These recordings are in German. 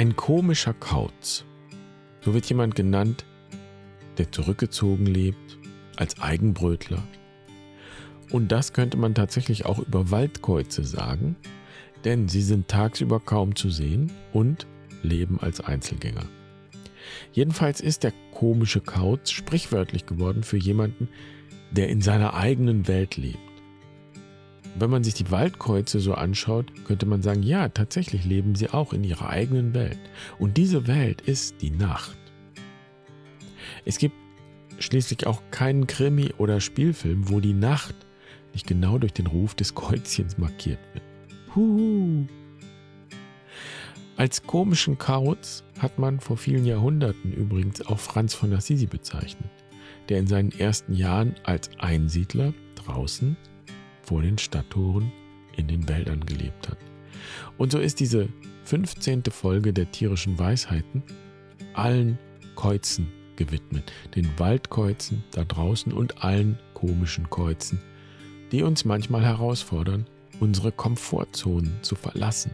Ein komischer Kauz. So wird jemand genannt, der zurückgezogen lebt, als Eigenbrötler. Und das könnte man tatsächlich auch über Waldkäuze sagen, denn sie sind tagsüber kaum zu sehen und leben als Einzelgänger. Jedenfalls ist der komische Kauz sprichwörtlich geworden für jemanden, der in seiner eigenen Welt lebt. Wenn man sich die Waldkreuze so anschaut, könnte man sagen, ja, tatsächlich leben sie auch in ihrer eigenen Welt. Und diese Welt ist die Nacht. Es gibt schließlich auch keinen Krimi oder Spielfilm, wo die Nacht nicht genau durch den Ruf des Kreuzchens markiert wird. Huhu. Als komischen Kauz hat man vor vielen Jahrhunderten übrigens auch Franz von Assisi bezeichnet, der in seinen ersten Jahren als Einsiedler draußen vor den Stadttoren in den Wäldern gelebt hat. Und so ist diese 15. Folge der tierischen Weisheiten allen Käuzen gewidmet, den Waldkäuzen da draußen und allen komischen Käuzen, die uns manchmal herausfordern, unsere Komfortzonen zu verlassen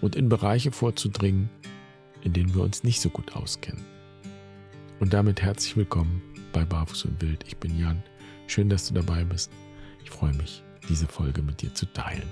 und in Bereiche vorzudringen, in denen wir uns nicht so gut auskennen. Und damit herzlich willkommen bei Barfuß und Wild. Ich bin Jan. Schön, dass du dabei bist. Ich freue mich, diese Folge mit dir zu teilen.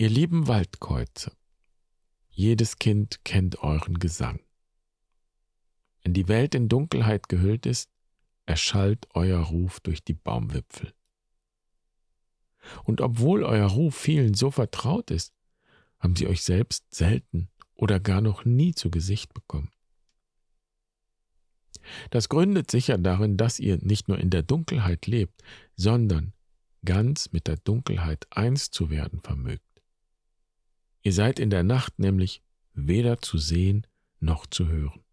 Ihr lieben Waldkäuze, jedes Kind kennt euren Gesang. Wenn die Welt in Dunkelheit gehüllt ist, erschallt euer Ruf durch die Baumwipfel. Und obwohl euer Ruf vielen so vertraut ist, haben sie euch selbst selten oder gar noch nie zu Gesicht bekommen. Das gründet sicher darin, dass ihr nicht nur in der Dunkelheit lebt, sondern ganz mit der Dunkelheit eins zu werden vermögt. Ihr seid in der Nacht nämlich weder zu sehen noch zu hören.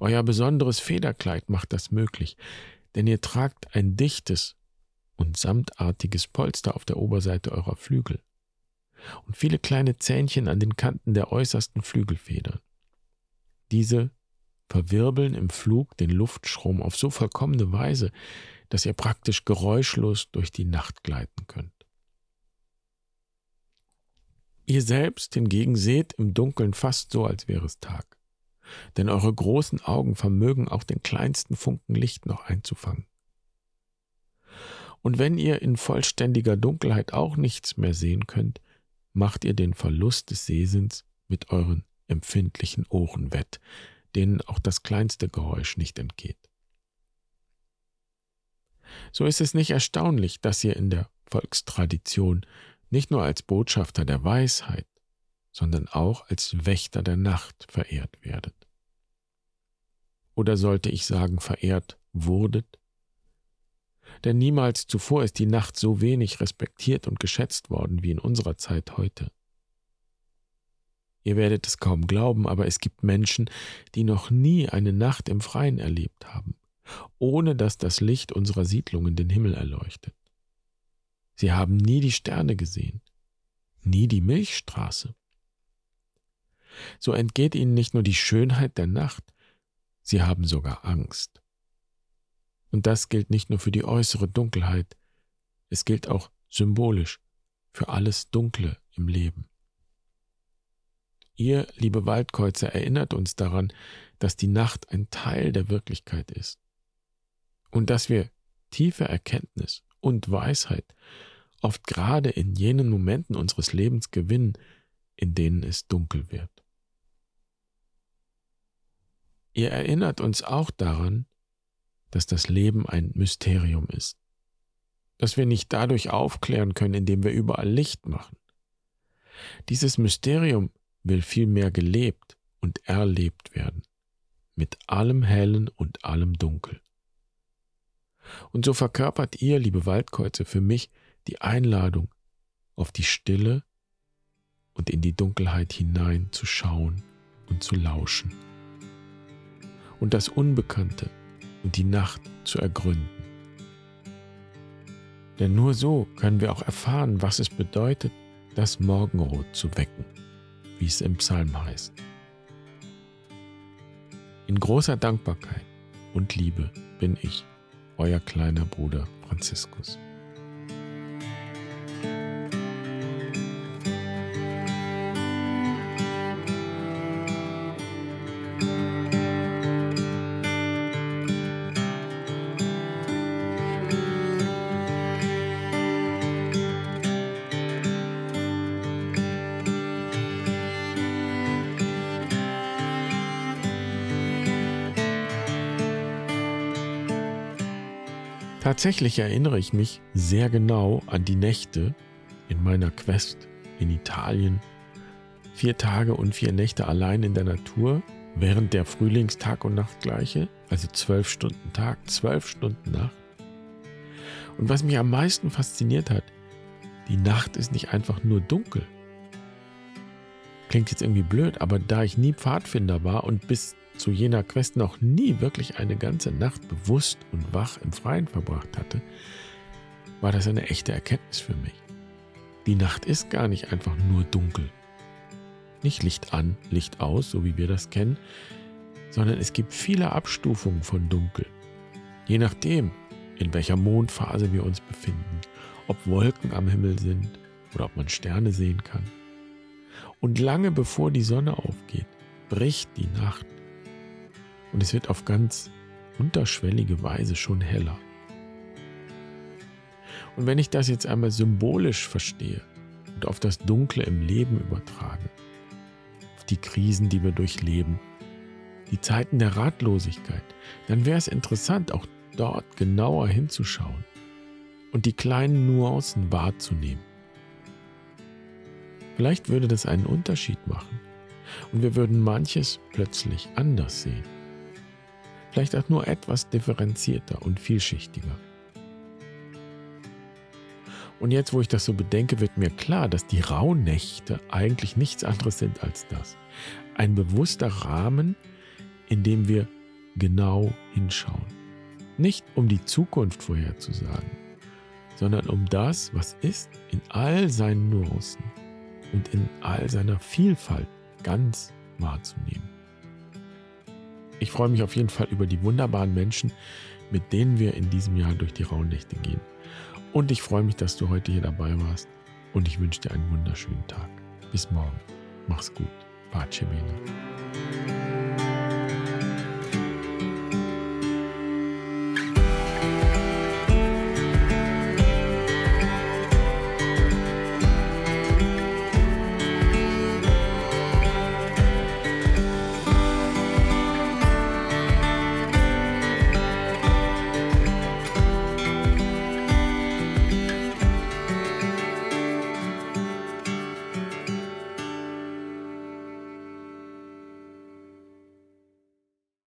Euer besonderes Federkleid macht das möglich, denn ihr tragt ein dichtes und samtartiges Polster auf der Oberseite eurer Flügel und viele kleine Zähnchen an den Kanten der äußersten Flügelfedern. Diese verwirbeln im Flug den Luftstrom auf so vollkommene Weise, dass ihr praktisch geräuschlos durch die Nacht gleiten könnt. Ihr selbst hingegen seht im Dunkeln fast so, als wäre es Tag. Denn eure großen Augen vermögen auch den kleinsten Funken Licht noch einzufangen. Und wenn ihr in vollständiger Dunkelheit auch nichts mehr sehen könnt, macht ihr den Verlust des Sehsinns mit euren empfindlichen Ohren wett, denen auch das kleinste Geräusch nicht entgeht. So ist es nicht erstaunlich, dass ihr in der Volkstradition nicht nur als Botschafter der Weisheit, sondern auch als Wächter der Nacht verehrt werdet. Oder sollte ich sagen, verehrt wurdet? Denn niemals zuvor ist die Nacht so wenig respektiert und geschätzt worden wie in unserer Zeit heute. Ihr werdet es kaum glauben, aber es gibt Menschen, die noch nie eine Nacht im Freien erlebt haben, ohne dass das Licht unserer Siedlungen den Himmel erleuchtet. Sie haben nie die Sterne gesehen, nie die Milchstraße. So entgeht ihnen nicht nur die Schönheit der Nacht, sie haben sogar Angst. Und das gilt nicht nur für die äußere Dunkelheit, es gilt auch symbolisch für alles Dunkle im Leben. Ihr, liebe Waldkreuzer, erinnert uns daran, dass die Nacht ein Teil der Wirklichkeit ist und dass wir tiefe Erkenntnis und Weisheit oft gerade in jenen Momenten unseres Lebens gewinnen, in denen es dunkel wird. Ihr erinnert uns auch daran, dass das Leben ein Mysterium ist, dass wir nicht dadurch aufklären können, indem wir überall Licht machen. Dieses Mysterium will vielmehr gelebt und erlebt werden, mit allem Hellen und allem Dunkel. Und so verkörpert ihr, liebe Waldkreuze, für mich die Einladung, auf die Stille und in die Dunkelheit hinein zu schauen und zu lauschen. Und das Unbekannte und die Nacht zu ergründen. Denn nur so können wir auch erfahren, was es bedeutet, das Morgenrot zu wecken, wie es im Psalm heißt. In großer Dankbarkeit und Liebe bin ich, euer kleiner Bruder Franziskus. Tatsächlich erinnere ich mich sehr genau an die Nächte in meiner Quest in Italien. Vier Tage und vier Nächte allein in der Natur während der Frühlingstag- und Nachtgleiche, also zwölf Stunden Tag, zwölf Stunden Nacht. Und was mich am meisten fasziniert hat, die Nacht ist nicht einfach nur dunkel. Klingt jetzt irgendwie blöd, aber da ich nie Pfadfinder war und bis zu jener Quest noch nie wirklich eine ganze Nacht bewusst und wach im Freien verbracht hatte, war das eine echte Erkenntnis für mich. Die Nacht ist gar nicht einfach nur dunkel. Nicht Licht an, Licht aus, so wie wir das kennen, sondern es gibt viele Abstufungen von Dunkel. Je nachdem, in welcher Mondphase wir uns befinden, ob Wolken am Himmel sind oder ob man Sterne sehen kann. Und lange bevor die Sonne aufgeht, bricht die Nacht und es wird auf ganz unterschwellige Weise schon heller. Und wenn ich das jetzt einmal symbolisch verstehe und auf das Dunkle im Leben übertrage, auf die Krisen, die wir durchleben, die Zeiten der Ratlosigkeit, dann wäre es interessant, auch dort genauer hinzuschauen und die kleinen Nuancen wahrzunehmen. Vielleicht würde das einen Unterschied machen und wir würden manches plötzlich anders sehen vielleicht auch nur etwas differenzierter und vielschichtiger. Und jetzt, wo ich das so bedenke, wird mir klar, dass die Rauhnächte eigentlich nichts anderes sind als das. Ein bewusster Rahmen, in dem wir genau hinschauen. Nicht um die Zukunft vorherzusagen, sondern um das, was ist, in all seinen Nuancen und in all seiner Vielfalt ganz wahrzunehmen. Ich freue mich auf jeden Fall über die wunderbaren Menschen, mit denen wir in diesem Jahr durch die Rauhnächte gehen. Und ich freue mich, dass du heute hier dabei warst. Und ich wünsche dir einen wunderschönen Tag. Bis morgen. Mach's gut. Pace bene.